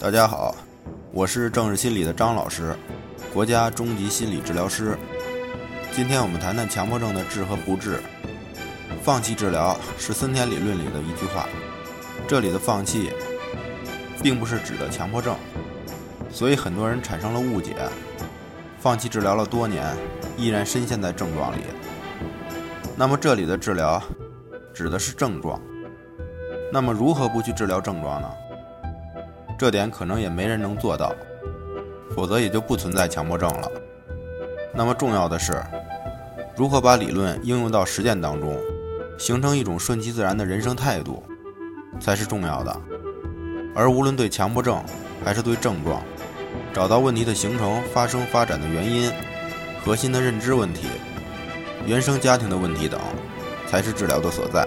大家好，我是正视心理的张老师，国家中级心理治疗师。今天我们谈谈强迫症的治和不治。放弃治疗是森田理论里的一句话，这里的放弃，并不是指的强迫症，所以很多人产生了误解。放弃治疗了多年，依然深陷在症状里。那么这里的治疗，指的是症状。那么如何不去治疗症状呢？这点可能也没人能做到，否则也就不存在强迫症了。那么重要的是，如何把理论应用到实践当中，形成一种顺其自然的人生态度，才是重要的。而无论对强迫症还是对症状，找到问题的形成、发生、发展的原因、核心的认知问题、原生家庭的问题等，才是治疗的所在。